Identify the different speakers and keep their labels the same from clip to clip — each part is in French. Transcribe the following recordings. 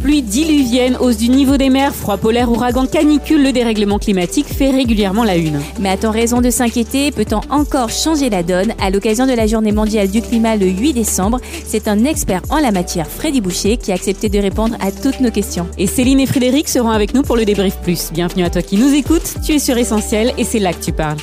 Speaker 1: Pluie diluvienne, hausse du niveau des mers, froid polaire, ouragan, canicule, le dérèglement climatique fait régulièrement la une.
Speaker 2: Mais a-t-on raison de s'inquiéter? Peut-on encore changer la donne? À l'occasion de la journée mondiale du climat le 8 décembre, c'est un expert en la matière, Freddy Boucher, qui a accepté de répondre à toutes nos questions.
Speaker 1: Et Céline et Frédéric seront avec nous pour le débrief plus. Bienvenue à toi qui nous écoutes, tu es sur Essentiel et c'est là que tu parles.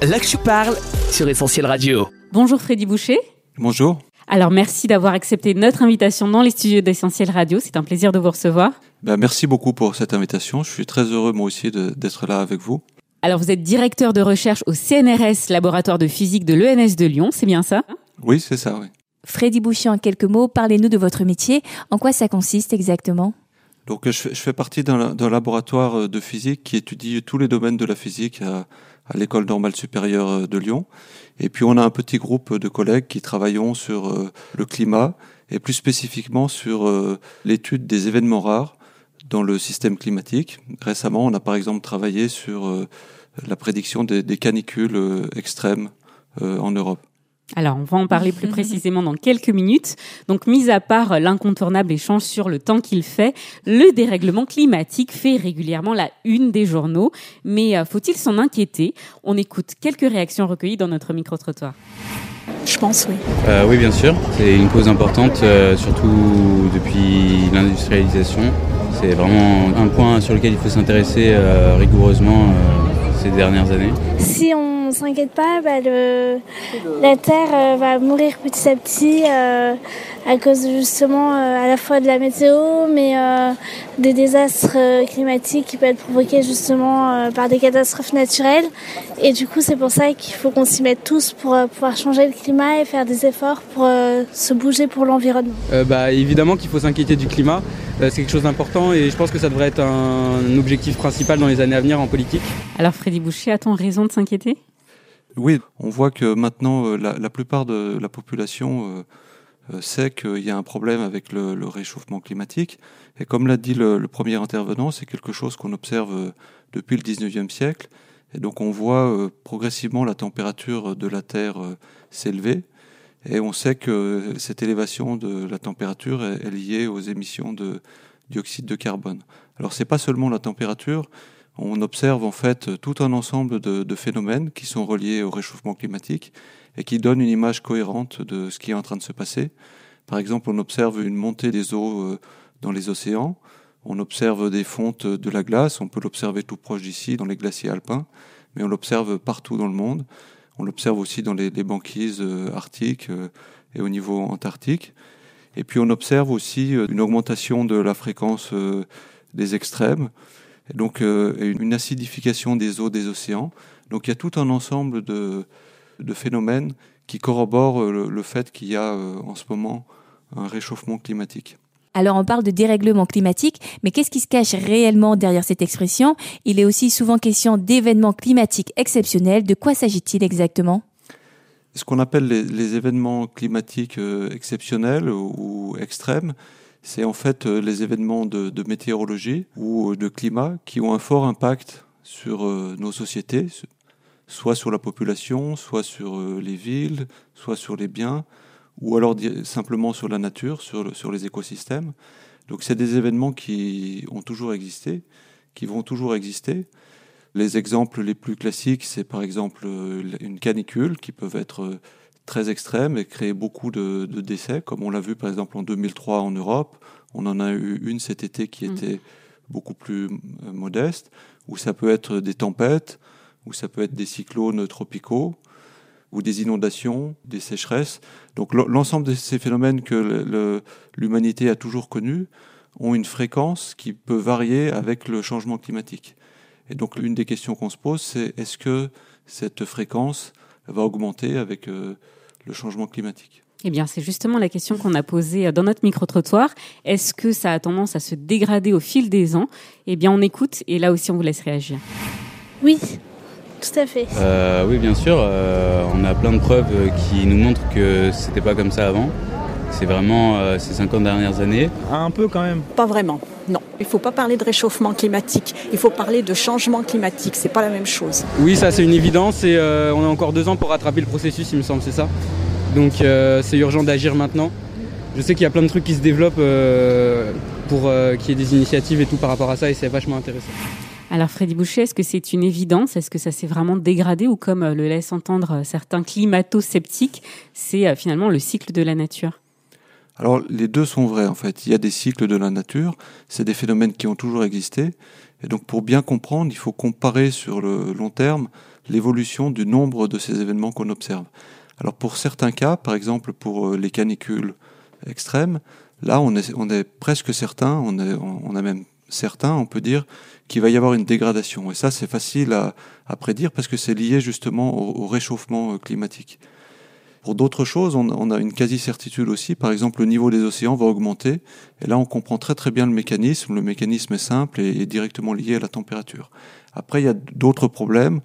Speaker 3: Là que je parle sur Essentiel Radio.
Speaker 1: Bonjour Freddy Boucher.
Speaker 4: Bonjour.
Speaker 1: Alors merci d'avoir accepté notre invitation dans les studios d'Essentiel Radio, c'est un plaisir de vous recevoir.
Speaker 4: Ben, merci beaucoup pour cette invitation. Je suis très heureux moi aussi d'être là avec vous.
Speaker 1: Alors vous êtes directeur de recherche au CNRS, laboratoire de physique de l'ENS de Lyon, c'est bien ça?
Speaker 4: Oui, c'est ça, oui.
Speaker 2: Freddy Boucher, en quelques mots, parlez-nous de votre métier. En quoi ça consiste exactement?
Speaker 4: Donc, je fais, je fais partie d'un laboratoire euh, de physique qui étudie tous les domaines de la physique à, l'École normale supérieure euh, de Lyon. Et puis, on a un petit groupe de collègues qui travaillons sur euh, le climat et plus spécifiquement sur euh, l'étude des événements rares dans le système climatique. Récemment, on a par exemple travaillé sur la prédiction des, canicules extrêmes en Europe.
Speaker 1: Alors, on va en parler plus précisément dans quelques minutes. Donc, mis à part l'incontournable échange sur le temps qu'il fait, le dérèglement climatique fait régulièrement la une des journaux. Mais euh, faut-il s'en inquiéter? On écoute quelques réactions recueillies dans notre micro-trottoir.
Speaker 5: Je pense, oui.
Speaker 6: Euh, oui, bien sûr. C'est une cause importante, euh, surtout depuis l'industrialisation. C'est vraiment un point sur lequel il faut s'intéresser euh, rigoureusement euh, ces dernières années.
Speaker 7: Si on s'inquiète pas, bah, le, la Terre euh, va mourir petit à petit euh, à cause justement euh, à la fois de la météo, mais euh, des désastres euh, climatiques qui peuvent être provoqués justement euh, par des catastrophes naturelles. Et du coup, c'est pour ça qu'il faut qu'on s'y mette tous pour euh, pouvoir changer le climat et faire des efforts pour euh, se bouger pour l'environnement.
Speaker 8: Euh, bah, évidemment qu'il faut s'inquiéter du climat, c'est quelque chose d'important et je pense que ça devrait être un objectif principal dans les années à venir en politique.
Speaker 1: Alors, Freddy Boucher, a-t-on raison de s'inquiéter?
Speaker 4: Oui, on voit que maintenant, euh, la, plupart de la population euh, euh, sait qu'il y a un problème avec le, réchauffement climatique. Et comme l'a dit le, premier intervenant, c'est quelque chose qu'on observe depuis le 19e siècle. Et donc on voit progressivement la température de la Terre s'élever. Et on sait que cette élévation de la température est, est liée aux émissions de dioxyde de carbone. Alors c'est pas seulement la température, on observe en fait tout un ensemble de, phénomènes qui sont reliés au réchauffement climatique et qui donnent une image cohérente de ce qui est en train de se passer. Par exemple, on observe une montée des eaux euh, dans les océans, on observe des fontes de la glace, on peut l'observer tout proche d'ici dans les glaciers alpins, mais on l'observe partout dans le monde. On l'observe aussi dans les, banquises euh, arctiques euh, et au niveau antarctique. Et puis on observe aussi une augmentation de la fréquence des extrêmes, donc euh, une acidification des eaux des océans. Donc il y a tout un ensemble de, de phénomènes qui corroborent euh, le, le fait qu'il y a euh, en ce moment un réchauffement climatique.
Speaker 2: Alors on parle de dérèglement climatique, mais qu'est-ce qui se cache réellement derrière cette expression? Il est aussi souvent question d'événements climatiques exceptionnels. De quoi s'agit-il exactement?
Speaker 4: Ce qu'on appelle les, les événements climatiques exceptionnels ou extrêmes, c'est en fait euh, les événements de, météorologie ou euh, de climat qui ont un fort impact sur euh, nos sociétés, soit sur la population, soit sur les villes, soit sur les biens, ou alors simplement sur la nature, sur, sur les écosystèmes. Donc c'est des événements qui ont toujours existé, qui vont toujours exister. Les exemples les plus classiques, c'est par exemple une canicule qui peuvent être très extrêmes et créer beaucoup de, de décès, comme on l'a vu par exemple en 2003 en Europe. On en a eu une cet été qui
Speaker 1: Mm.
Speaker 4: était beaucoup plus euh, modeste, où ça peut être des tempêtes, où ça peut être des cyclones tropicaux, ou des inondations, des sécheresses. Donc l'ensemble de ces phénomènes que l'humanité a toujours connus ont une fréquence qui peut varier avec le changement climatique. Et donc l'une des questions qu'on se pose, c'est est-ce que cette fréquence va augmenter avec euh, le changement climatique
Speaker 1: Eh bien, c'est justement la question qu'on a posée dans notre micro-trottoir. Est-ce que ça a tendance à se dégrader au fil des ans? Eh bien, on écoute et là aussi, on vous laisse réagir.
Speaker 7: Oui, tout à fait.
Speaker 6: Euh, oui, bien sûr. euh, on a plein de preuves euh, qui nous montrent que c'était pas comme ça avant. C'est vraiment euh, ces 50 dernières années.
Speaker 5: Un peu quand même. Pas vraiment, non. Il ne faut pas parler de réchauffement climatique, il faut parler de changement climatique, c'est pas la même chose.
Speaker 8: Oui, ça c'est une évidence et euh, on a encore deux ans pour rattraper le processus, il me semble, c'est ça? Donc euh, c'est urgent d'agir maintenant. Je sais qu'il y a plein de trucs qui se développent euh, pour qu'il y ait des initiatives et tout par rapport à ça et c'est vachement intéressant.
Speaker 1: Alors Freddy Boucher, est-ce que c'est une évidence? Est-ce que ça s'est vraiment dégradé ou comme le laissent entendre certains climato-sceptiques, c'est finalement le cycle de la nature?
Speaker 4: Alors les deux sont vrais en fait. Il y a des cycles de la nature, c'est des phénomènes qui ont toujours existé. Et donc pour bien comprendre, il faut comparer sur le long terme l'évolution du nombre de ces événements qu'on observe. Alors pour certains cas, par exemple pour euh, les canicules extrêmes, là on est, presque certain, on, est, on a même certain, on peut dire, qu'il va y avoir une dégradation. Et ça c'est facile à, à, prédire parce que c'est lié justement au réchauffement euh, climatique. Pour d'autres choses, on, a une quasi-certitude aussi. Par exemple, le niveau des océans va augmenter. Et là, on comprend très très bien le mécanisme. Le mécanisme est simple et est directement lié à la température. Après, il y a d'autres problèmes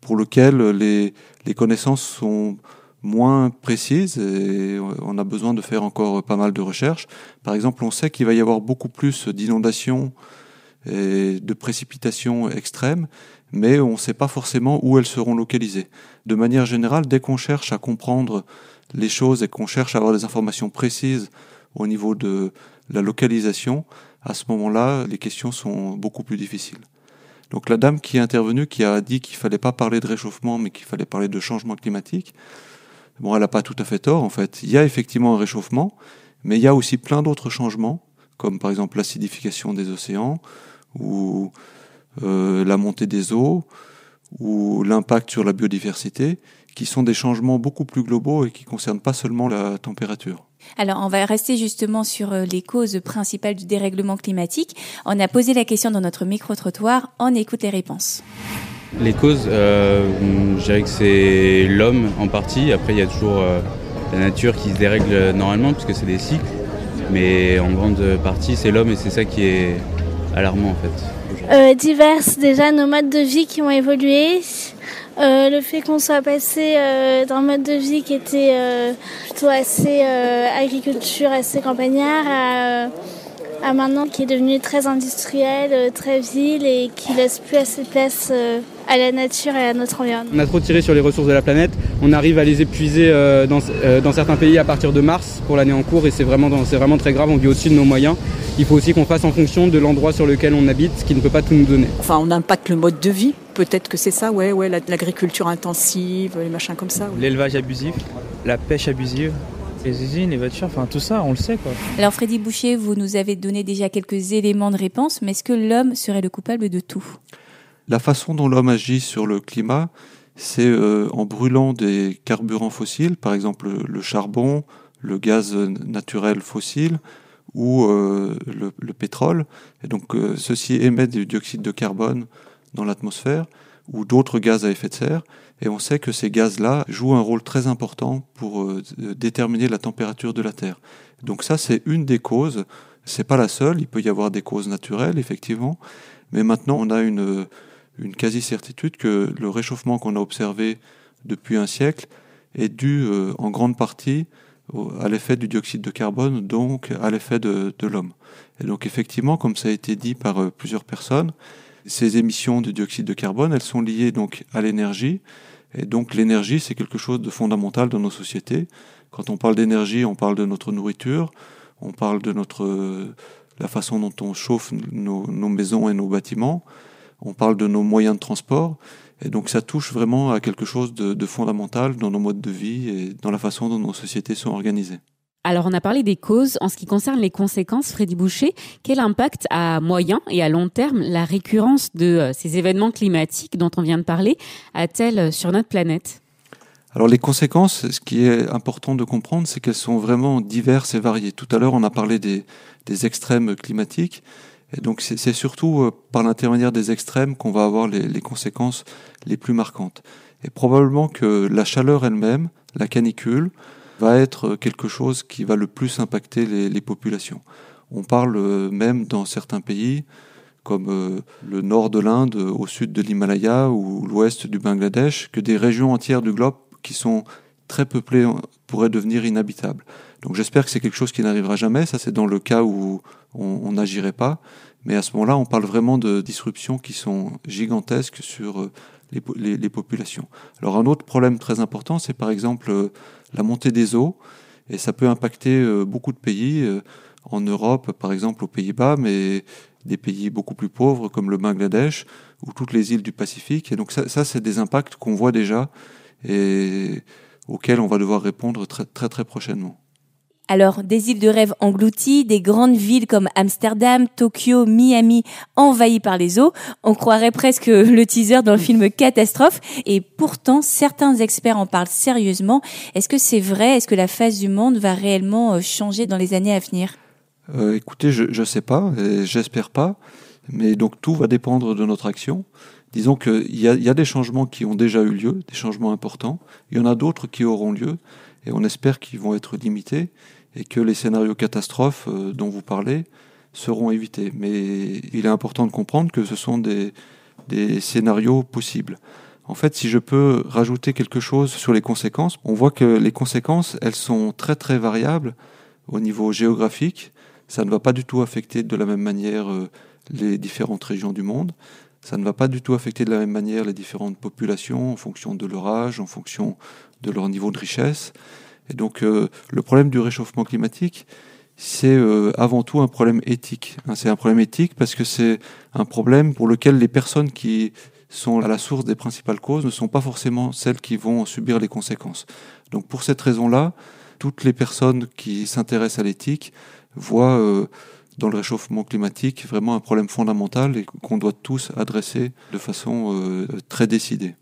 Speaker 4: pour lesquels les, les connaissances sont moins précises et on a besoin de faire encore pas mal de recherches. Par exemple, on sait qu'il va y avoir beaucoup plus d'inondations et de précipitations extrêmes, mais on ne sait pas forcément où elles seront localisées. De manière générale, dès qu'on cherche à comprendre les choses et qu'on cherche à avoir des informations précises au niveau de la localisation, à ce moment-là, les questions sont beaucoup plus difficiles. Donc la dame qui est intervenue, qui a dit qu'il fallait pas parler de réchauffement, mais qu'il fallait parler de changement climatique, bon, elle n'a pas tout à fait tort, en fait. Il y a effectivement un réchauffement, mais il y a aussi plein d'autres changements, comme par exemple l'acidification des océans, ou la montée des eaux ou l'impact sur la biodiversité, qui sont des changements beaucoup plus globaux et qui concernent pas seulement la température.
Speaker 2: Alors, on va rester justement sur euh, les causes principales du dérèglement climatique. On a posé la question dans notre micro-trottoir. On écoute les réponses.
Speaker 6: Les causes, euh, je dirais que c'est l'homme en partie. Après, il y a toujours euh, la nature qui se dérègle normalement, puisque c'est des cycles. Mais en grande partie, c'est l'homme et c'est ça qui est alarmant en fait.
Speaker 7: Euh, diverses déjà nos modes de vie qui ont évolué. Euh, le fait qu'on soit passé euh, d'un mode de vie qui était euh, plutôt assez agriculture, assez campagnard, à, à, maintenant qui est devenu très industriel, très ville et qui laisse plus assez de place à la nature et à notre environnement.
Speaker 8: On a trop tiré sur les ressources de la planète. On arrive à les épuiser dans, dans certains pays à partir de mars pour l'année en cours et c'est vraiment, vraiment très grave. On vit au-dessus de nos moyens il faut aussi qu'on fasse en fonction de l'endroit sur lequel on habite, ce qui ne peut pas tout nous donner.
Speaker 5: Enfin, on impacte le mode de vie. Peut-être que c'est ça, ouais, ouais, l'agriculture intensive, les machins comme ça.
Speaker 9: L'élevage abusif, la pêche abusive. Les usines, les voitures, enfin tout ça, on le sait quoi.
Speaker 2: Alors Freddy Boucher, vous nous avez donné déjà quelques éléments de réponse, mais est-ce que l'homme serait le coupable de tout?
Speaker 4: La façon dont l'homme agit sur le climat, c'est euh, en brûlant des carburants fossiles, par exemple le charbon, le gaz naturel fossile, ou euh, le, pétrole. Et donc euh, ceci émet du dioxyde de carbone dans l'atmosphère ou d'autres gaz à effet de serre. Et on sait que ces gaz-là jouent un rôle très important pour euh, déterminer la température de la Terre. Donc ça, c'est une des causes. C'est pas la seule. Il peut y avoir des causes naturelles, effectivement. Mais maintenant, on a une, une quasi-certitude que le réchauffement qu'on a observé depuis un siècle est dû en grande partie à l'effet du dioxyde de carbone, donc à l'effet de, de l'homme. Et donc effectivement, comme ça a été dit par euh, plusieurs personnes, ces émissions de dioxyde de carbone, elles sont liées donc à l'énergie. Et donc l'énergie, c'est quelque chose de fondamental dans nos sociétés. Quand on parle d'énergie, on parle de notre nourriture, on parle de notre la façon dont on chauffe nos, nos maisons et nos bâtiments, on parle de nos moyens de transport. Et donc ça touche vraiment à quelque chose de, de, fondamental dans nos modes de vie et dans la façon dont nos sociétés sont organisées.
Speaker 1: Alors on a parlé des causes. En ce qui concerne les conséquences, Freddy Boucher, quel impact à moyen et à long terme la récurrence de euh, ces événements climatiques dont on vient de parler a-t-elle sur notre planète?
Speaker 4: Alors les conséquences, ce qui est important de comprendre, c'est qu'elles sont vraiment diverses et variées. Tout à l'heure, on a parlé des, des extrêmes climatiques. Donc c'est surtout euh, par l'intermédiaire des extrêmes qu'on va avoir les, conséquences les plus marquantes. Et probablement que la chaleur elle-même, la canicule, va être quelque chose qui va le plus impacter les, les populations. On parle euh, même dans certains pays, comme euh, le nord de l'Inde, au sud de l'Himalaya ou l'ouest du Bangladesh, que des régions entières du globe qui sont très peuplées pourraient devenir inhabitables. Donc j'espère que c'est quelque chose qui n'arrivera jamais. Ça, c'est dans le cas où on n'agirait pas. Mais à ce moment-là, on parle vraiment de disruptions qui sont gigantesques sur euh, les, populations. Alors un autre problème très important, c'est par exemple euh, la montée des eaux. Et ça peut impacter euh, beaucoup de pays, en Europe par exemple aux Pays-Bas, mais des pays beaucoup plus pauvres comme le Bangladesh ou toutes les îles du Pacifique. Et donc ça, ça c'est des impacts qu'on voit déjà et auxquels on va devoir répondre très très, très prochainement.
Speaker 2: Alors, des îles de rêve englouties, des grandes villes comme Amsterdam, Tokyo, Miami envahies par les eaux. On croirait presque le teaser dans le film Catastrophe. Et pourtant, certains experts en parlent sérieusement. Est-ce que c'est vrai? Est-ce que la face du monde va réellement euh, changer dans les années à venir?
Speaker 4: Euh, Écoutez, je ne sais pas, j'espère pas. Mais donc tout va dépendre de notre action. Disons qu'il y y a des changements qui ont déjà eu lieu, des changements importants. Il y en a d'autres qui auront lieu et on espère qu'ils vont être limités et que les scénarios catastrophes euh, dont vous parlez seront évités. Mais il est important de comprendre que ce sont des, des scénarios possibles. En fait, si je peux rajouter quelque chose sur les conséquences, on voit que les conséquences, elles sont très très variables au niveau géographique. Ça ne va pas du tout affecter de la même manière euh, les différentes régions du monde. Ça ne va pas du tout affecter de la même manière les différentes populations en fonction de leur âge, en fonction de leur niveau de richesse. Et donc euh, le problème du réchauffement climatique, c'est euh, avant tout un problème éthique. Hein. c'est un problème éthique parce que c'est un problème pour lequel les personnes qui sont à la source des principales causes ne sont pas forcément celles qui vont subir les conséquences. Donc pour cette raison-là, toutes les personnes qui s'intéressent à l'éthique voient euh, dans le réchauffement climatique vraiment un problème fondamental et qu'on doit tous adresser de façon très décidée.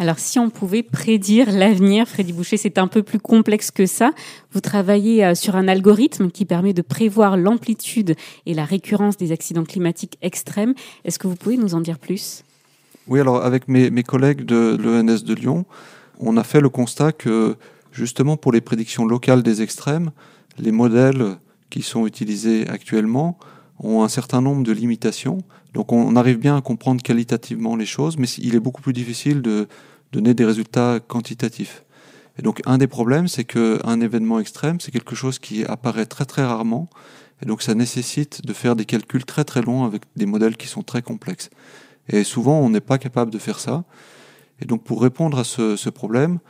Speaker 1: Alors, si on pouvait prédire l'avenir, Freddy Boucher, c'est un peu plus complexe que ça. Vous travaillez euh, sur un algorithme qui permet de prévoir l'amplitude et la récurrence des accidents climatiques extrêmes. Est-ce que vous pouvez nous en dire plus?
Speaker 4: Oui, alors avec mes, collègues de l'ENS de Lyon, on a fait le constat que justement pour les prédictions locales des extrêmes, les modèles qui sont utilisés actuellement ont un certain nombre de limitations. Donc on arrive bien à comprendre qualitativement les choses, mais il est beaucoup plus difficile de donner des résultats quantitatifs. Et donc un des problèmes, c'est qu'un événement extrême, c'est quelque chose qui apparaît très très rarement, et donc ça nécessite de faire des calculs très très longs avec des modèles qui sont très complexes. Et souvent, on n'est pas capable de faire ça. Et donc pour répondre à ce, problème,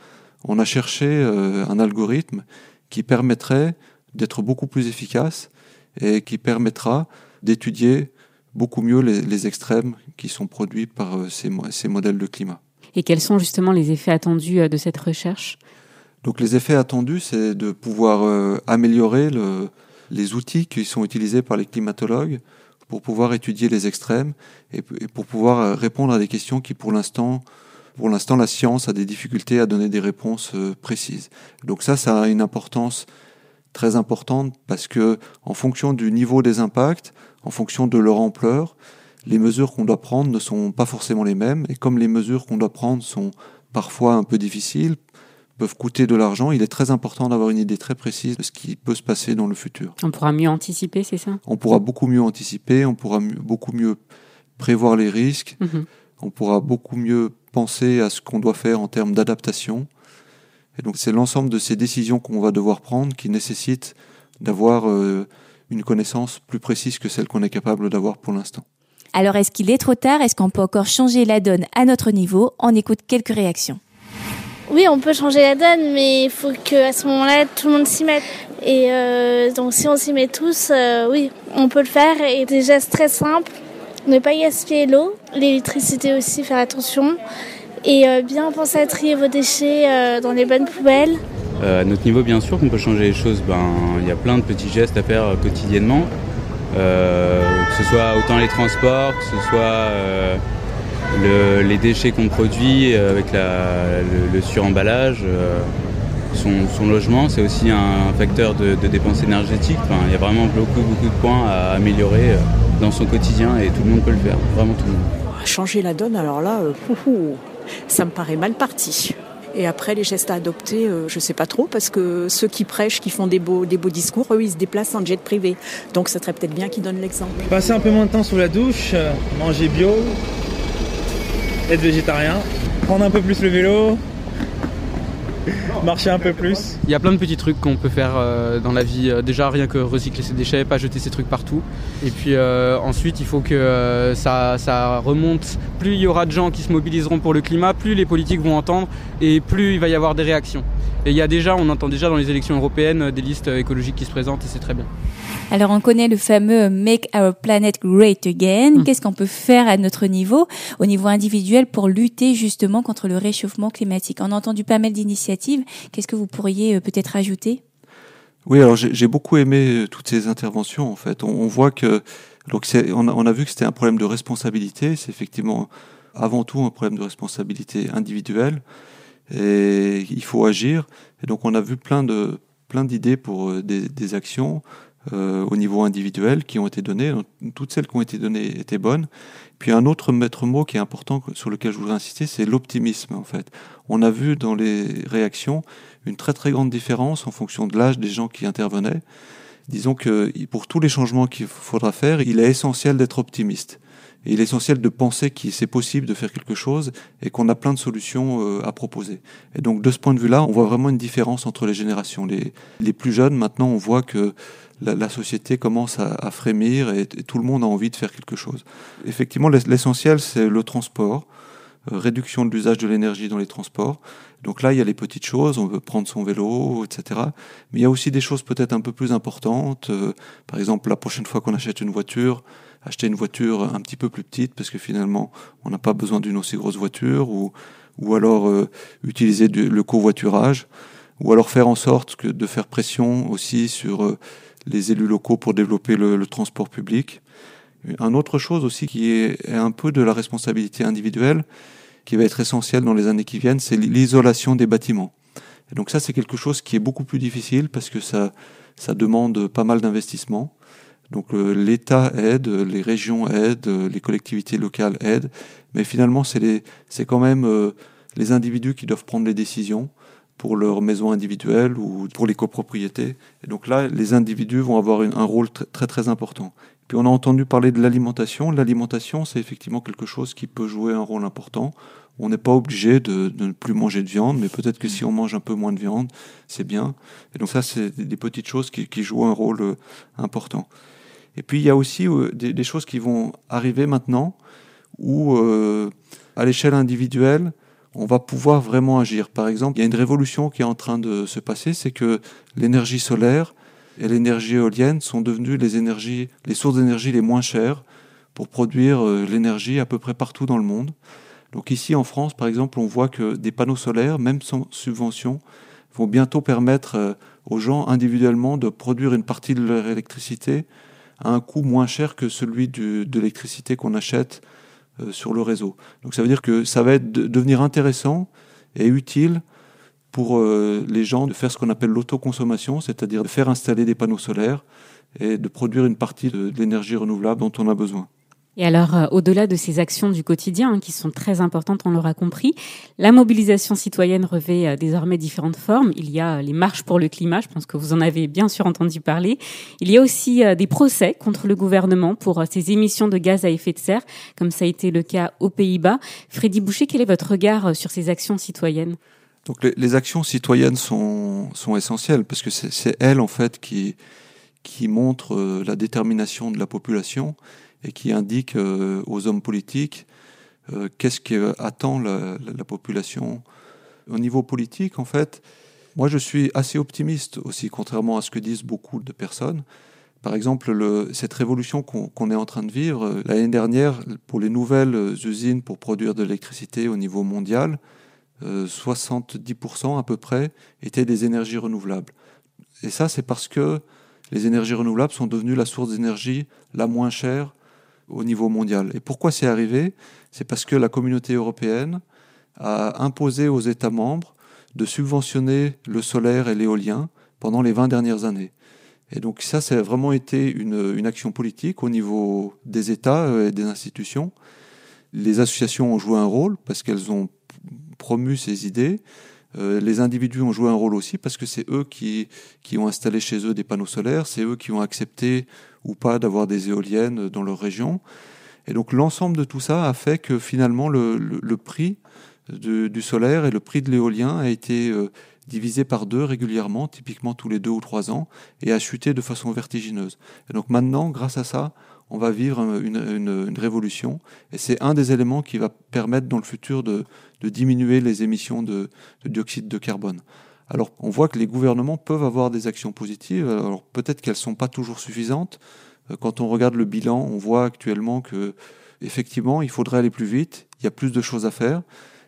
Speaker 4: on a cherché euh, un algorithme qui permettrait d'être beaucoup plus efficace et qui permettra d'étudier beaucoup mieux les, extrêmes qui sont produits par euh, ces, ces, modèles de climat.
Speaker 1: Et quels sont justement les effets attendus euh, de cette recherche?
Speaker 4: Donc les effets attendus, c'est de pouvoir euh, améliorer le, les outils qui sont utilisés par les climatologues pour pouvoir étudier les extrêmes et, et pour pouvoir répondre à des questions qui pour l'instant pour l'instant, la science a des difficultés à donner des réponses précises. Donc ça, ça a une importance très importante parce que en fonction du niveau des impacts, en fonction de leur ampleur, les mesures qu'on doit prendre ne sont pas forcément les mêmes. Et comme les mesures qu'on doit prendre sont parfois un peu difficiles, peuvent coûter de l'argent, il est très important d'avoir une idée très précise de ce qui peut se passer dans le futur.
Speaker 1: On pourra mieux anticiper, c'est ça?
Speaker 4: On pourra beaucoup mieux anticiper, on pourra beaucoup mieux prévoir les risques, mhm. on pourra beaucoup mieux penser à ce qu'on doit faire en termes d'adaptation. Et donc c'est l'ensemble de ces décisions qu'on va devoir prendre qui nécessitent d'avoir euh, une connaissance plus précise que celle qu'on est capable d'avoir pour l'instant.
Speaker 2: Alors est-ce qu'il est trop tard? Est-ce qu'on peut encore changer la donne à notre niveau? On écoute quelques réactions.
Speaker 7: Oui, on peut changer la donne, mais il faut qu'à ce moment-là, tout le monde s'y mette. Et euh, donc si on s'y met tous, euh, oui, on peut le faire. Et des gestes très simples, ne pas gaspiller l'eau, l'électricité aussi, faire attention. Et euh, bien penser à trier vos déchets euh, dans les bonnes poubelles.
Speaker 6: Euh, à notre niveau, bien sûr qu'on peut changer les choses. Ben, il y a plein de petits gestes à faire quotidiennement. que ce soit autant les transports, que ce soit les déchets qu'on produit avec la, le, suremballage. Son, logement, c'est aussi un facteur de, dépenses énergétiques. Enfin, il y a vraiment beaucoup, beaucoup de points à améliorer dans son quotidien et tout le monde peut le faire, vraiment tout le monde.
Speaker 5: Changer la donne, alors là, ça me paraît mal parti. Et après, les gestes à adopter, euh, je ne sais pas trop, parce que ceux qui prêchent, qui font des beaux, discours, eux, ils se déplacent en jet privé. Donc, ça serait peut-être bien qu'ils donnent l'exemple.
Speaker 9: Passer un peu moins de temps sous la douche, euh, manger bio, être végétarien, prendre un peu plus le vélo, Marcher un peu plus.
Speaker 8: Il y a plein de petits trucs qu'on peut faire euh, dans la vie. Euh, déjà, rien que recycler ses déchets, pas jeter ses trucs partout. Et puis euh, ensuite, il faut que ça, ça remonte. Plus il y aura de gens qui se mobiliseront pour le climat, plus les politiques vont entendre et plus il va y avoir des réactions. Et il y a déjà, on entend déjà dans les élections européennes euh, des listes euh, écologiques qui se présentent et c'est très bien.
Speaker 2: Alors on connaît le fameux Make Our Planet Great Again.
Speaker 1: Mm.
Speaker 2: Qu'est-ce qu'on peut faire à notre niveau, au niveau individuel, pour lutter justement contre le réchauffement climatique? On a entendu pas mal d'initiatives. Qu'est-ce que vous pourriez euh, peut-être ajouter?
Speaker 4: Oui, alors j'ai beaucoup aimé toutes ces interventions. En fait, on, on voit que donc c'est- on a, on a vu que c'était un problème de responsabilité. C'est effectivement avant tout un problème de responsabilité individuelle et il faut agir. Et donc on a vu plein de plein d'idées pour euh, des, des actions euh, au niveau individuel qui ont été données. Toutes celles qui ont été données étaient bonnes. Puis un autre maître mot qui est important sur lequel je voudrais insister, c'est l'optimisme. En fait, on a vu dans les réactions une très très grande différence en fonction de l'âge des gens qui intervenaient. Disons que pour tous les changements qu'il faudra faire, il est essentiel d'être optimiste. Et il est essentiel de penser qu'il c'est possible de faire quelque chose et qu'on a plein de solutions euh, à proposer. Et donc de ce point de vue-là, on voit vraiment une différence entre les générations. Les, les plus jeunes, maintenant, on voit que la, la société commence à, à frémir et, et tout le monde a envie de faire quelque chose. Effectivement, l'ess- l'essentiel, c'est le transport, euh, réduction de l'usage de l'énergie dans les transports. Donc là, il y a les petites choses, on peut prendre son vélo, etc. Mais il y a aussi des choses peut-être un peu plus importantes. Euh, par exemple, la prochaine fois qu'on achète une voiture, acheter une voiture un petit peu plus petite parce que finalement, on n'a pas besoin d'une aussi grosse voiture, ou, ou alors euh, utiliser du- le covoiturage, ou alors faire en sorte que de faire pression aussi sur euh, les élus locaux pour développer le, le transport public. Un autre chose aussi qui est est un peu de la responsabilité individuelle, qui va être essentielle dans les années qui viennent, c'est l'isolation des bâtiments. Donc ça, c'est quelque chose qui est beaucoup plus difficile parce que ça, ça demande pas mal d'investissements. Donc euh, l'État aide, les régions aident, euh, les collectivités locales aident, mais finalement c'est quand même euh, les individus qui doivent prendre les décisions pour leur maison individuelle ou pour les copropriétés. Et donc là, les individus vont avoir un rôle tr- très très important. Puis on a entendu parler de l'alimentation. L'alimentation, c'est effectivement quelque chose qui peut jouer un rôle important. On n'est pas obligé de, ne plus manger de viande, mais peut-être que si on mange un peu moins de viande, c'est bien. Et donc ça, c'est des petites choses qui, jouent un rôle important. Et puis il y a aussi euh, des, choses qui vont arriver maintenant où, euh, à l'échelle individuelle, on va pouvoir vraiment agir. Par exemple, il y a une révolution qui est en train de se passer, c'est que l'énergie solaire et l'énergie éolienne sont devenues les énergies, les sources d'énergie les moins chères pour produire euh, l'énergie à peu près partout dans le monde. Donc ici en France, par exemple, on voit que des panneaux solaires, même sans subvention, vont bientôt permettre aux gens individuellement de produire une partie de leur électricité à un coût moins cher que celui de l'électricité qu'on achète euh, sur le réseau. Donc ça veut dire que ça va être de- devenir intéressant et utile pour euh, les gens de faire ce qu'on appelle l'autoconsommation, c'est-à-dire de faire installer des panneaux solaires et de produire une partie de l'énergie renouvelable dont on a besoin.
Speaker 1: Et alors, euh, au-delà de ces actions du quotidien, hein, qui sont très importantes, on l'aura compris, la mobilisation citoyenne revêt euh, désormais différentes formes. Il y a euh, les marches pour le climat, je pense que vous en avez bien sûr entendu parler. Il y a aussi des procès contre le gouvernement pour ses émissions de gaz à effet de serre, comme ça a été le cas aux Pays-Bas. Freddy Boucher, quel est votre regard sur ces actions citoyennes?
Speaker 4: Donc les, actions citoyennes sont, essentielles parce que c'est elles en fait qui, montrent la détermination de la population et qui indiquent euh, aux hommes politiques euh, qu'est-ce qu'attend la, la, la population. Au niveau politique, en fait, moi je suis assez optimiste aussi, contrairement à ce que disent beaucoup de personnes. Par exemple, le, cette révolution qu'on est en train de vivre, euh, l'année dernière, pour les nouvelles usines pour produire de l'électricité au niveau mondial, euh, 70% à peu près étaient des énergies renouvelables. Et ça, c'est parce que les énergies renouvelables sont devenues la source d'énergie la moins chère au niveau mondial. Et pourquoi c'est arrivé? C'est parce que la communauté européenne a imposé aux États membres de subventionner le solaire et l'éolien pendant les 20 dernières années. Et donc ça, ça a vraiment été une, une action politique au niveau des États euh, et des institutions. Les associations ont joué un rôle parce qu'elles ont promu ces idées. Euh, les individus ont joué un rôle aussi parce que c'est eux qui, qui ont installé chez eux des panneaux solaires, c'est eux qui ont accepté ou pas d'avoir des éoliennes dans leur région. Et donc l'ensemble de tout ça a fait que finalement le, le, prix du, du solaire et le prix de l'éolien a été euh, divisé par deux régulièrement, typiquement tous les deux ou trois ans, et a chuté de façon vertigineuse. Et donc maintenant, grâce à ça, on va vivre une, révolution, et c'est un des éléments qui va permettre dans le futur de, diminuer les émissions de, de dioxyde de carbone. Alors, on voit que les gouvernements peuvent avoir des actions positives. Alors, peut-être qu'elles sont pas toujours suffisantes. Euh, Quand on regarde le bilan, on voit actuellement que, effectivement, il faudrait aller plus vite. Il y a plus de choses à faire.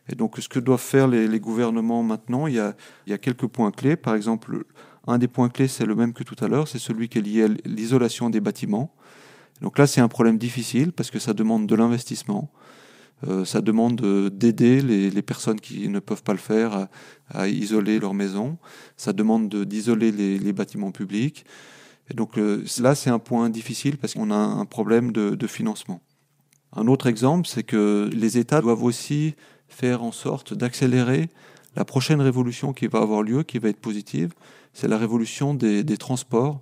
Speaker 4: Et donc, ce que doivent faire les, gouvernements maintenant, il y a quelques points clés. Par exemple, un des points clés, c'est le même que tout à l'heure, c'est celui qui est lié à l'isolation des bâtiments. Donc là, c'est un problème difficile parce que ça demande de l'investissement. Euh, ça demande de- d'aider les, les personnes qui ne peuvent pas le faire à, à isoler leur maison. Ça demande de- d'isoler les, les bâtiments publics. Et donc euh, là, c'est un point difficile parce qu'on a un problème de, de financement. Un autre exemple, c'est que les États doivent aussi faire en sorte d'accélérer la prochaine révolution qui va avoir lieu, qui va être positive. C'est la révolution des, des transports.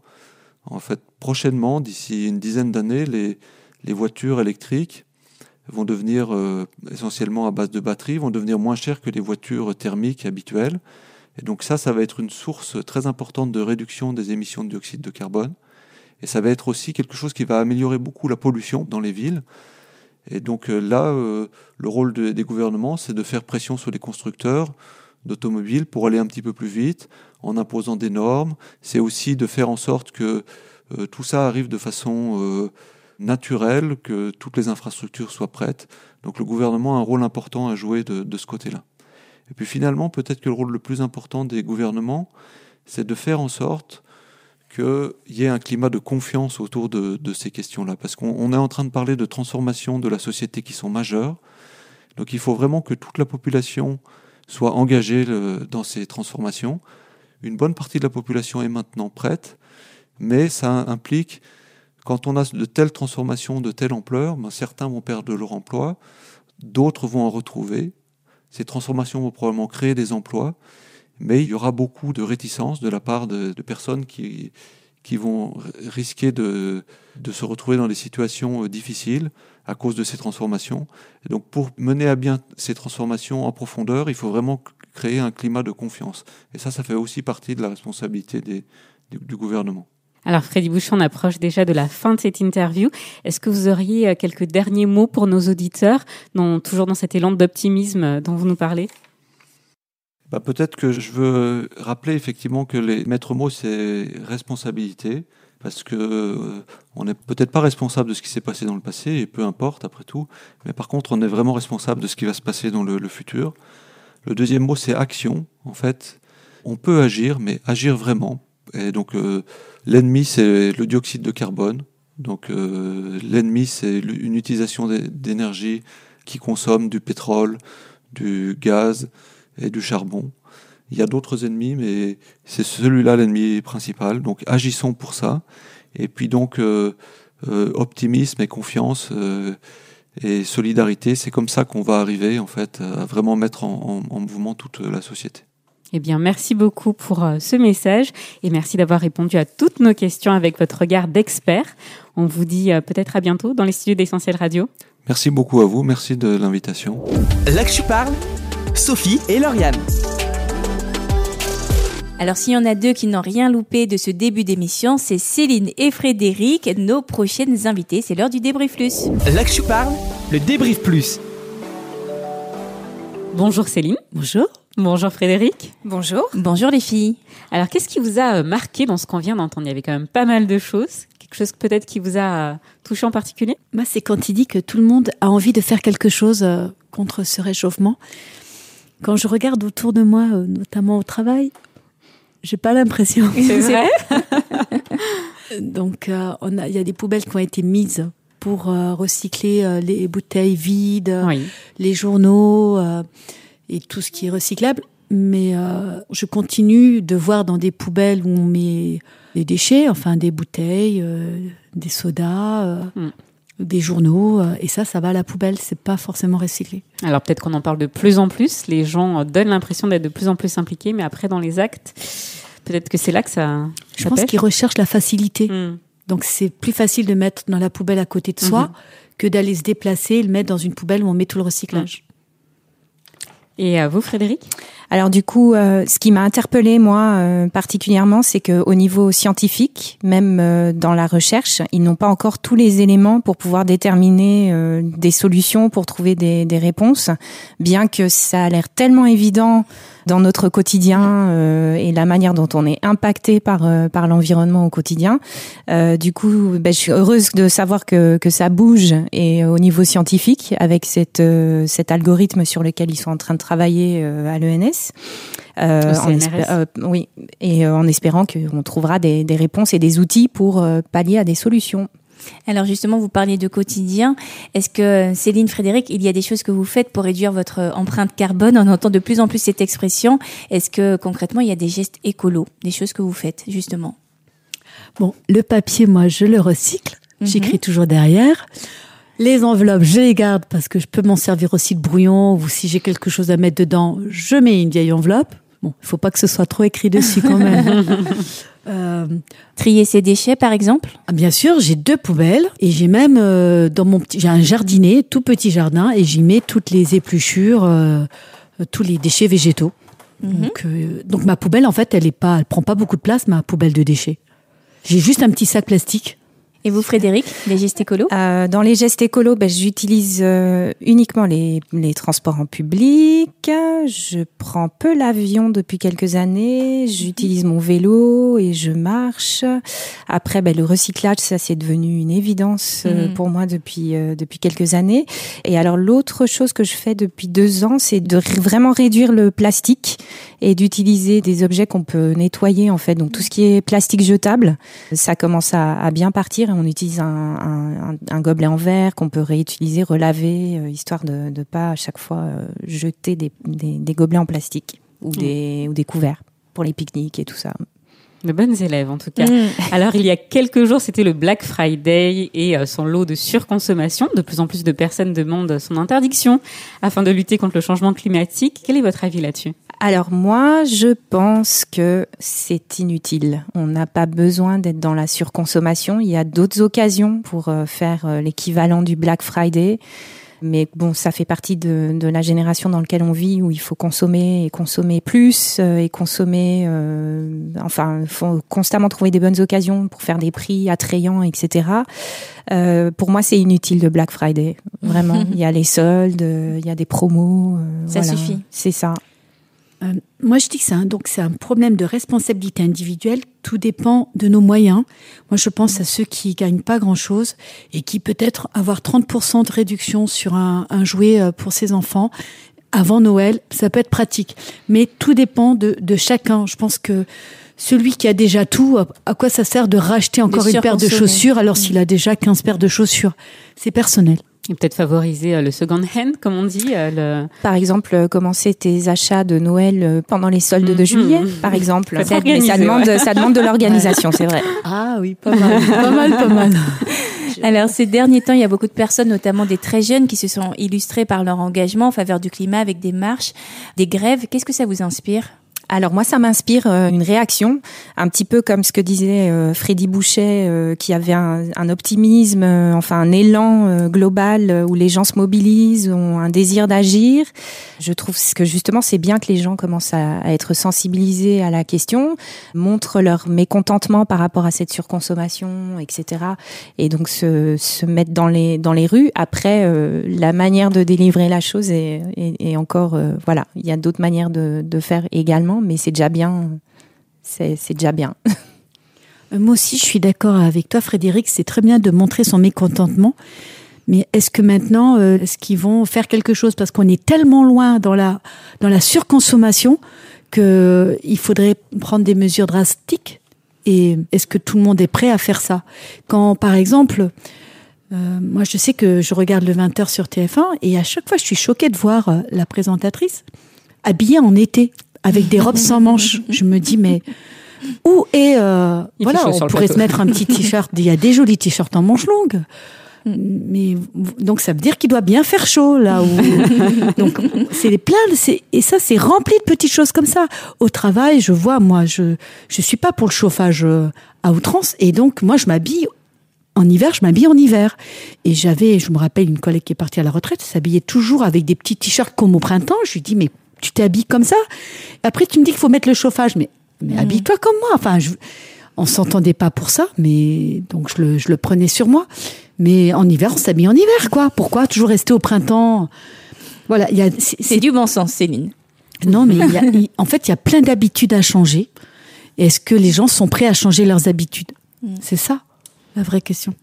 Speaker 4: En fait, prochainement, d'ici une dizaine d'années, les, voitures électriques vont devenir euh, essentiellement à base de batterie, vont devenir moins chères que les voitures thermiques habituelles. Et donc ça, ça va être une source très importante de réduction des émissions de dioxyde de carbone. Et ça va être aussi quelque chose qui va améliorer beaucoup la pollution dans les villes. Et donc euh, là, euh, le rôle de- des gouvernements, c'est de faire pression sur les constructeurs d'automobiles pour aller un petit peu plus vite en imposant des normes. C'est aussi de faire en sorte que euh, tout ça arrive de façon euh, naturelle, que toutes les infrastructures soient prêtes. Donc le gouvernement a un rôle important à jouer de, ce côté-là. Et puis finalement, peut-être que le rôle le plus important des gouvernements, c'est de faire en sorte qu'il y ait un climat de confiance autour de, ces questions-là. Parce qu'on on est en train de parler de transformations de la société qui sont majeures. Donc il faut vraiment que toute la population soit engagée le- dans ces transformations. Une bonne partie de la population est maintenant prête, mais ça implique, quand on a de telles transformations de telle ampleur, ben, certains vont perdre leur emploi, d'autres vont en retrouver. Ces transformations vont probablement créer des emplois, mais il y aura beaucoup de réticence de la part de, de personnes qui, qui vont risquer de, de se retrouver dans des situations euh, difficiles à cause de ces transformations. Et donc pour mener à bien ces transformations en profondeur, il faut vraiment créer un climat de confiance. Et ça, ça fait aussi partie de la responsabilité des- du, du gouvernement.
Speaker 1: Alors Freddy Bouchon, on approche déjà de la fin de cette interview. Est-ce que vous auriez euh, quelques derniers mots pour nos auditeurs, dans- toujours dans cet élan d'optimisme euh, dont vous nous parlez?
Speaker 4: Bah, Peut-être que je veux rappeler effectivement que les maîtres mots, c'est responsabilité, parce que euh, on n'est peut-être pas responsable de ce qui s'est passé dans le passé, et peu importe après tout, mais par contre on est vraiment responsable de ce qui va se passer dans le, le futur. Le deuxième mot, c'est action. En fait, on peut agir, mais agir vraiment. Et donc euh, l'ennemi, c'est le dioxyde de carbone. Donc euh, l'ennemi, c'est une utilisation d'é- d'énergie qui consomme du pétrole, du gaz, et du charbon. Il y a d'autres ennemis, mais c'est celui-là l'ennemi principal. Donc agissons pour ça. Et puis donc euh, euh, optimisme et confiance euh, et solidarité, c'est comme ça qu'on va arriver en fait à vraiment mettre en, en- en mouvement toute la société.
Speaker 1: Eh bien, merci beaucoup pour ce message et merci d'avoir répondu à toutes nos questions avec votre regard d'expert. On vous dit peut-être à bientôt dans les studios d'Essentiel Radio.
Speaker 4: Merci beaucoup à vous, merci de l'invitation.
Speaker 3: Là que tu parles, Sophie et Lauriane.
Speaker 2: Alors s'il y en a deux qui n'ont rien loupé de ce début d'émission, c'est Céline et Frédéric, nos prochaines invités. C'est l'heure du débrief plus.
Speaker 3: Là que tu parles, le débrief plus.
Speaker 1: Bonjour Céline.
Speaker 2: Bonjour.
Speaker 1: Bonjour Frédéric.
Speaker 10: Bonjour.
Speaker 2: Bonjour les filles.
Speaker 1: Alors, qu'est-ce qui vous a euh, marqué dans ce qu'on vient d'entendre? Il y avait quand même pas mal de choses. Quelque chose peut-être qui vous a euh, touché en particulier?
Speaker 10: Moi, c'est quand il dit que tout le monde a envie de faire quelque chose euh, contre ce réchauffement. Quand je regarde autour de moi, notamment au travail, j'ai pas l'impression.
Speaker 1: C'est vrai
Speaker 10: Donc, euh, on a, il y a des poubelles qui ont été mises pour euh, recycler euh, les bouteilles vides,
Speaker 1: Oui.
Speaker 10: les journaux euh, et tout ce qui est recyclable. Mais je continue de voir dans des poubelles où on met des déchets, enfin des bouteilles, des sodas,
Speaker 1: Mm.
Speaker 10: Des journaux, euh, et ça, ça va à la poubelle. C'est pas forcément recyclé.
Speaker 1: Alors, peut-être qu'on en parle de plus en plus. Les gens euh, donnent l'impression d'être de plus en plus impliqués, mais après, dans les actes, peut-être que c'est là que ça.
Speaker 10: Je
Speaker 1: ça
Speaker 10: pense qu'ils recherchent la facilité.
Speaker 1: Hmm.
Speaker 10: Donc c'est plus facile de mettre dans la poubelle à côté de soi
Speaker 1: Mhm.
Speaker 10: que d'aller se déplacer et le mettre dans une poubelle où on met tout le recyclage.
Speaker 1: Et à vous, Frédéric?
Speaker 11: Alors du coup, euh, ce qui m'a interpellé moi euh, particulièrement, c'est que au niveau scientifique, même euh, dans la recherche, ils n'ont pas encore tous les éléments pour pouvoir déterminer des solutions, pour trouver des, des réponses, bien que ça a l'air tellement évident dans notre quotidien et la manière dont on est impacté par par l'environnement au quotidien. Du coup, ben, je suis heureuse de savoir que que ça bouge et au niveau scientifique avec cette cet algorithme sur lequel ils sont en train de travailler à l'ENS. Euh, en euh, oui, et euh, en espérant qu'on trouvera des, des réponses et des outils pour euh, pallier à des solutions.
Speaker 2: Alors justement, vous parliez de quotidien. Est-ce que Céline, Frédéric, il y a des choses que vous faites pour réduire votre empreinte carbone? On entend de plus en plus cette expression. Est-ce que concrètement, il y a des gestes écolos, des choses que vous faites justement?
Speaker 10: Bon, le papier, moi, je le recycle.
Speaker 2: Mhm.
Speaker 10: J'écris toujours derrière. Les enveloppes, je les garde parce que je peux m'en servir aussi de brouillon ou si j'ai quelque chose à mettre dedans, je mets une vieille enveloppe. Bon, il faut pas que ce soit trop écrit dessus quand même. Euh,
Speaker 2: Trier ses déchets, par exemple?
Speaker 10: Ah, bien sûr, j'ai deux poubelles et j'ai même euh, dans mon petit, j'ai un jardinet, tout petit jardin et j'y mets toutes les épluchures, euh, tous les déchets végétaux.
Speaker 2: Mhm.
Speaker 10: Donc, donc ma poubelle, en fait, elle est pas, elle prend pas beaucoup de place, ma poubelle de déchets. J'ai juste un petit sac plastique.
Speaker 2: Et vous, Frédéric, les gestes écolos?
Speaker 11: Euh, dans les gestes écolos, ben, j'utilise euh, uniquement les, les transports en public. Je prends peu l'avion depuis quelques années. J'utilise mon vélo et je marche. Après, ben, le recyclage, ça c'est devenu une évidence euh,
Speaker 2: Mhm.
Speaker 11: pour moi depuis euh, depuis quelques années. Et alors l'autre chose que je fais depuis deux ans, c'est de vraiment réduire le plastique et d'utiliser des objets qu'on peut nettoyer en fait. Donc tout ce qui est plastique jetable, ça commence à, à bien partir et on utilise un, un, un- un gobelet en verre qu'on peut réutiliser, relaver, euh, histoire de ne pas à chaque fois euh, jeter des, des, des gobelets en plastique ou des, ou des couverts pour les pique-niques et tout ça.
Speaker 1: De bonnes élèves en tout cas.
Speaker 2: Mm.
Speaker 1: Alors il y a quelques jours, c'était le Black Friday et euh, son lot de surconsommation. De plus en plus de personnes demandent son interdiction afin de lutter contre le changement climatique. Quel est votre avis là-dessus?
Speaker 11: Alors moi, je pense que c'est inutile. On n'a pas besoin d'être dans la surconsommation. Il y a d'autres occasions pour euh, faire euh, l'équivalent du Black Friday. Mais bon, ça fait partie de, de la génération dans laquelle on vit, où il faut consommer et consommer plus euh, et consommer. euh, enfin, faut constamment trouver des bonnes occasions pour faire des prix attrayants, etc. Euh, pour moi, c'est inutile de Black Friday. Vraiment, il y a les soldes, euh, il y a des promos. euh,
Speaker 2: Ça
Speaker 11: voilà.
Speaker 2: suffit.
Speaker 11: C'est ça.
Speaker 10: Euh, moi, je dis que c'est un, donc c'est un problème de responsabilité individuelle. Tout dépend de nos moyens. Moi, je pense à ceux qui gagnent pas grand-chose et qui peut-être avoir 30% de réduction sur un, un jouet euh, pour ses enfants avant Noël, ça peut être pratique. Mais tout dépend de, de chacun. Je pense que celui qui a déjà tout, à- quoi ça sert de racheter encore une paire de chaussures alors s'il a déjà 15 paires de chaussures? C'est personnel.
Speaker 1: Et peut-être favoriser euh, le second hand, comme on dit. euh, le...
Speaker 11: Par exemple, euh, commencer tes achats de Noël pendant les soldes de
Speaker 1: Mhm.
Speaker 11: juillet, par exemple. Ça demande,
Speaker 1: ouais.
Speaker 11: ça demande de l'organisation, c'est vrai.
Speaker 10: Ah oui, pas mal, pas mal, pas mal.
Speaker 2: Alors, ces derniers temps, il y a beaucoup de personnes, notamment des très jeunes, qui se sont illustrées par leur engagement en faveur du climat avec des marches, des grèves. Qu'est-ce que ça vous inspire?
Speaker 11: Alors moi, ça m'inspire euh, une réaction, un petit peu comme ce que disait euh, Freddy Boucher, euh, qui avait un, optimisme, enfin un élan global où les gens se mobilisent, ont un désir d'agir. Je trouve que justement, c'est bien que les gens commencent à, être sensibilisés à la question, montrent leur mécontentement par rapport à cette surconsommation, etc. Et donc se, se mettre dans les dans les rues. Après, la manière de délivrer la chose est, est, encore voilà, il y a d'autres manières de, de faire également, mais c'est déjà bien. C'est déjà bien.
Speaker 10: Euh, Moi aussi, je suis d'accord avec toi, Frédéric. C'est très bien de montrer son mécontentement. Mais est-ce que maintenant, euh, est-ce qu'ils vont faire quelque chose? Parce qu'on est tellement loin dans la, dans la surconsommation qu'il faudrait prendre des mesures drastiques. Et est-ce que tout le monde est prêt à faire ça? Quand, par exemple, euh, moi, je sais que je regarde le 20h sur TF1 et à chaque fois, je suis choquée de voir euh, la présentatrice habillée en été avec des robes sans manches. Je me dis, mais où est euh, voilà, on pourrait se mettre un petit t-shirt. Il y a des jolis t-shirts en manches longues. Mais donc ça veut dire qu'il doit bien faire chaud là où donc c'est les plein de- et ça c'est rempli de petites choses comme ça au travail je vois moi je je suis pas pour le chauffage euh, à outrance et donc moi je m'habille en hiver, je m'habille en hiver. Et j'avais, je me rappelle, une collègue qui est partie à la retraite, s'habillait toujours avec des petits t-shirts comme au printemps. Je lui dis, mais tu t'habilles comme ça. Après, tu me dis qu'il faut mettre le chauffage, mais, mais habille-toi comme moi. Enfin, je, on s'entendait pas pour ça, mais donc je le, je le prenais sur moi. Mais en hiver, on s'habille en hiver, quoi. Pourquoi toujours rester au printemps? Voilà.
Speaker 2: C'est du bon sens, Céline.
Speaker 10: Non, mais y a- en fait, il y a plein d'habitudes à changer. Est-ce que les gens sont prêts à changer leurs habitudes? C'est ça la vraie question.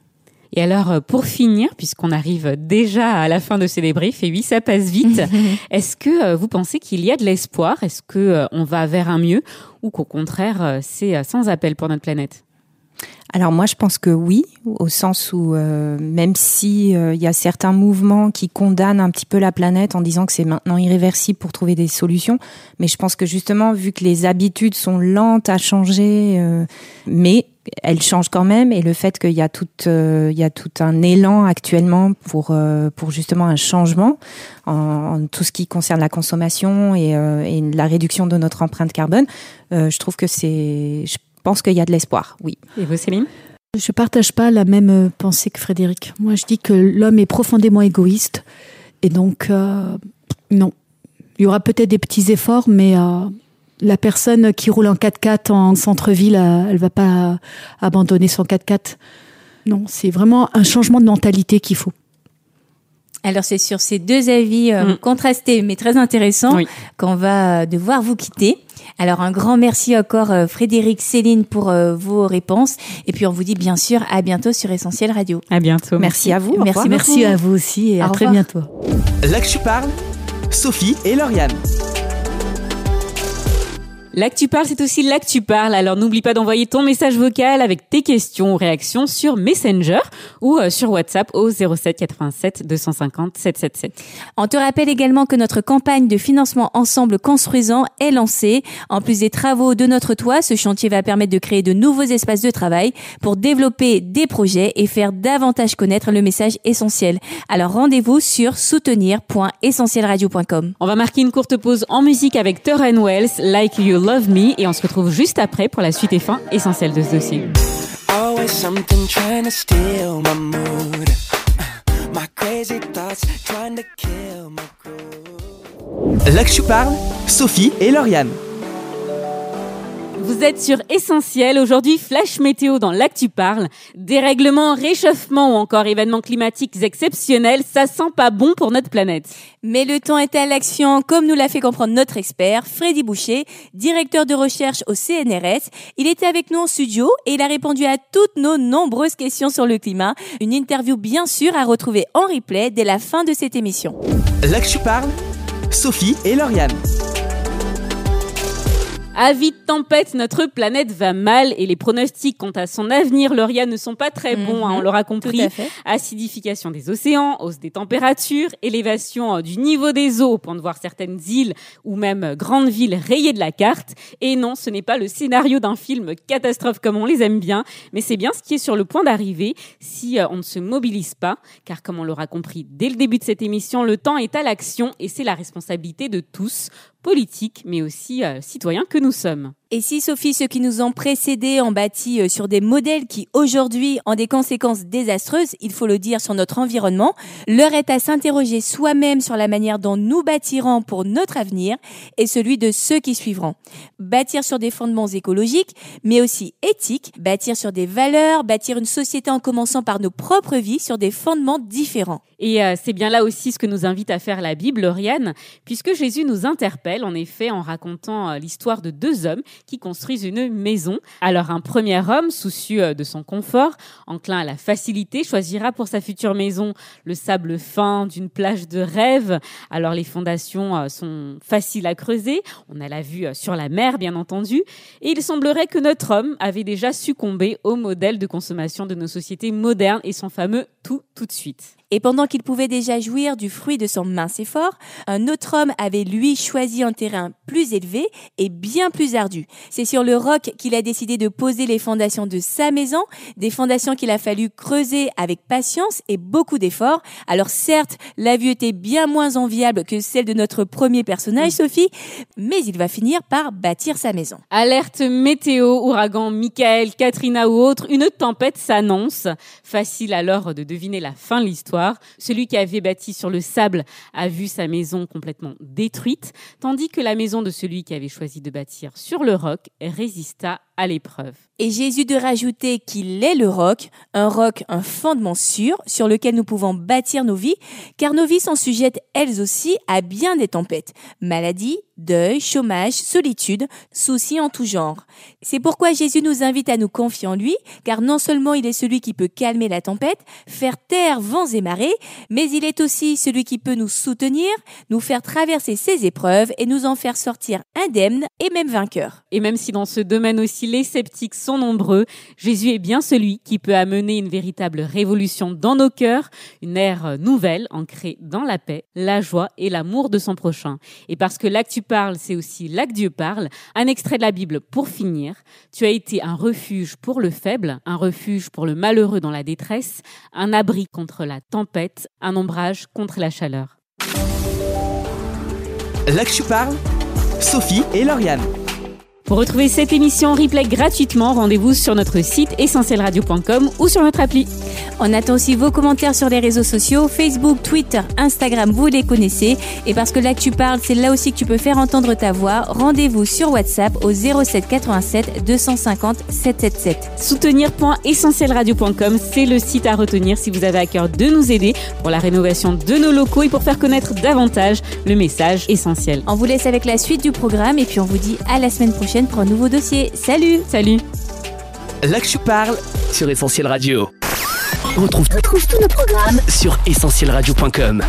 Speaker 1: Et alors, euh, pour finir, puisqu'on arrive déjà à la fin de ce débrief, et oui, ça passe vite, est-ce que euh, vous pensez qu'il y a de l'espoir? Est-ce que euh, on va vers un mieux? Ou qu'au contraire, c'est sans appel pour notre planète?
Speaker 11: Alors moi, je pense que oui, au sens où euh, même si euh, il y a certains mouvements qui condamnent un petit peu la planète en disant que c'est maintenant irréversible pour trouver des solutions, mais je pense que justement, vu que les habitudes sont lentes à changer, euh, mais elles changent quand même, et le fait qu'il y a tout, euh, il y a tout un élan actuellement pour euh, pour justement un changement en, en tout ce qui concerne la consommation et, euh, et la réduction de notre empreinte carbone, euh, je trouve que c'est, je pense qu'il y a de l'espoir, oui.
Speaker 1: Et vous, Céline?
Speaker 10: Je partage pas la même pensée que Frédéric. Moi, je dis que l'homme est profondément égoïste. Et donc, euh, non. Il y aura peut-être des petits efforts, mais euh, la personne qui roule en 4x4 en centre-ville, euh, elle va pas abandonner son 4x4. Non, c'est vraiment un changement de mentalité qu'il faut.
Speaker 2: Alors c'est sur ces deux avis euh,
Speaker 1: Mm.
Speaker 2: contrastés mais très intéressants
Speaker 1: Oui.
Speaker 2: qu'on va euh, devoir vous quitter. Alors un grand merci encore euh, Frédéric, Céline pour euh, vos réponses et puis on vous dit bien sûr à bientôt sur Essentiel Radio.
Speaker 1: À bientôt.
Speaker 11: Merci à vous.
Speaker 2: Merci.
Speaker 10: Merci à vous aussi et
Speaker 2: Au
Speaker 10: à très bientôt.
Speaker 3: Là que tu parles, Sophie et Lauriane.
Speaker 1: Là que tu parles, c'est aussi là que tu parles. Alors n'oublie pas d'envoyer ton message vocal avec tes questions ou réactions sur Messenger ou euh, sur WhatsApp au 07 87 250 777.
Speaker 2: On te rappelle également que notre campagne de financement Ensemble Construisant est lancée. En plus des travaux de notre toit, ce chantier va permettre de créer de nouveaux espaces de travail pour développer des projets et faire davantage connaître le message essentiel. Alors rendez-vous sur soutenir.essentielradio.com.
Speaker 1: On va marquer une courte pause en musique avec Torren Wells, Like You Love Me, et on se retrouve juste après pour la suite et fin essentielle de ce dossier.
Speaker 12: Always something trying to steal my mood. My crazy thoughts trying to kill my groove.
Speaker 3: Là que tu parles, Sophie et Lauriane.
Speaker 1: Vous êtes sur Essentiel. Aujourd'hui, flash météo dans l'actu parle. Dérèglement, réchauffement ou encore événements climatiques exceptionnels, ça sent pas bon pour notre planète.
Speaker 2: Mais le temps est à l'action, comme nous l'a fait comprendre notre expert, Freddy Boucher, directeur de recherche au CNRS. Il était avec nous en studio et il a répondu à toutes nos nombreuses questions sur le climat. Une interview bien sûr à retrouver en replay dès la fin de cette émission.
Speaker 3: Là que tu parles, Sophie et Lauriane.
Speaker 1: Avis de tempête, notre planète va mal et les pronostics quant à son avenir, Lauria, ne sont pas très bons, hein, on l'aura compris. Acidification des océans, hausse des températures, élévation euh, du niveau des eaux, au point de voir certaines îles ou même euh, grandes villes rayées de la carte. Et non, ce n'est pas le scénario d'un film catastrophe comme on les aime bien, mais c'est bien ce qui est sur le point d'arriver si euh, on ne se mobilise pas, car comme on l'aura compris dès le début de cette émission, le temps est à l'action et c'est la responsabilité de tous, politiques, mais aussi euh, citoyens que nous sommes.
Speaker 2: Et si Sophie, ceux qui nous ont précédés ont bâti euh, sur des modèles qui aujourd'hui ont des conséquences désastreuses, il faut le dire, sur notre environnement, l'heure est à s'interroger soi-même sur la manière dont nous bâtirons pour notre avenir et celui de ceux qui suivront. Bâtir sur des fondements écologiques, mais aussi éthiques, bâtir sur des valeurs, bâtir une société en commençant par nos propres vies sur des fondements différents.
Speaker 1: Et euh, c'est bien là aussi ce que nous invite à faire la Bible, Lauriane, puisque Jésus nous interpelle en effet en racontant euh, l'histoire de deux hommes qui construisent une maison. Alors un premier homme, soucieux euh, de son confort, enclin à la facilité, choisira pour sa future maison le sable fin d'une plage de rêve. Alors les fondations euh, sont faciles à creuser, on a la vue euh, sur la mer bien entendu, et il semblerait que notre homme avait déjà succombé au modèle de consommation de nos sociétés modernes et son fameux tout tout de suite.
Speaker 2: Et pendant qu'il pouvait déjà jouir du fruit de son mince effort, un autre homme avait lui choisi un terrain plus élevé et bien plus ardu. C'est sur le roc qu'il a décidé de poser les fondations de sa maison, des fondations qu'il a fallu creuser avec patience et beaucoup d'efforts. Alors certes, la vue était bien moins enviable que celle de notre premier personnage, Sophie, mais il va finir par bâtir sa maison.
Speaker 1: Alerte météo, ouragan Michael, Katrina ou autre, une tempête s'annonce. Facile alors de Devinez la fin de l'histoire. Celui qui avait bâti sur le sable a vu sa maison complètement détruite, tandis que la maison de celui qui avait choisi de bâtir sur le roc résista à l'épreuve.
Speaker 2: Et Jésus de rajouter qu'il est le roc, un roc, un fondement sûr sur lequel nous pouvons bâtir nos vies, car nos vies sont sujettes elles aussi à bien des tempêtes, maladies, deuil, chômage, solitude, soucis en tout genre. C'est pourquoi Jésus nous invite à nous confier en lui, car non seulement il est celui qui peut calmer la tempête, faire taire vents et marées, mais il est aussi celui qui peut nous soutenir, nous faire traverser ces épreuves et nous en faire sortir indemnes et même vainqueurs.
Speaker 1: Et même si dans ce domaine aussi les sceptiques sont nombreux, Jésus est bien celui qui peut amener une véritable révolution dans nos cœurs, une ère nouvelle ancrée dans la paix, la joie et l'amour de son prochain. Et parce que là que tu parles, c'est aussi là que Dieu parle, un extrait de la Bible pour finir. Tu as été un refuge pour le faible, un refuge pour le malheureux dans la détresse, un abri contre la tempête, un ombrage contre la chaleur.
Speaker 3: Là que tu parles, Sophie et Lauriane.
Speaker 1: Pour retrouver cette émission en replay gratuitement, rendez-vous sur notre site essentielradio.com ou sur notre appli.
Speaker 2: On attend aussi vos commentaires sur les réseaux sociaux, Facebook, Twitter, Instagram, vous les connaissez. Et parce que là que tu parles, c'est là aussi que tu peux faire entendre ta voix. Rendez-vous sur WhatsApp au 07 87 250 777.
Speaker 1: Soutenir.essentielradio.com, c'est le site à retenir si vous avez à cœur de nous aider pour la rénovation de nos locaux et pour faire connaître davantage le message essentiel.
Speaker 2: On vous laisse avec la suite du programme et puis on vous dit à la semaine prochaine pour un nouveau dossier. Salut
Speaker 1: Salut
Speaker 3: Là que tu parles sur Essentiel Radio. On retrouve, retrouve tous nos programmes sur essentielradio.com.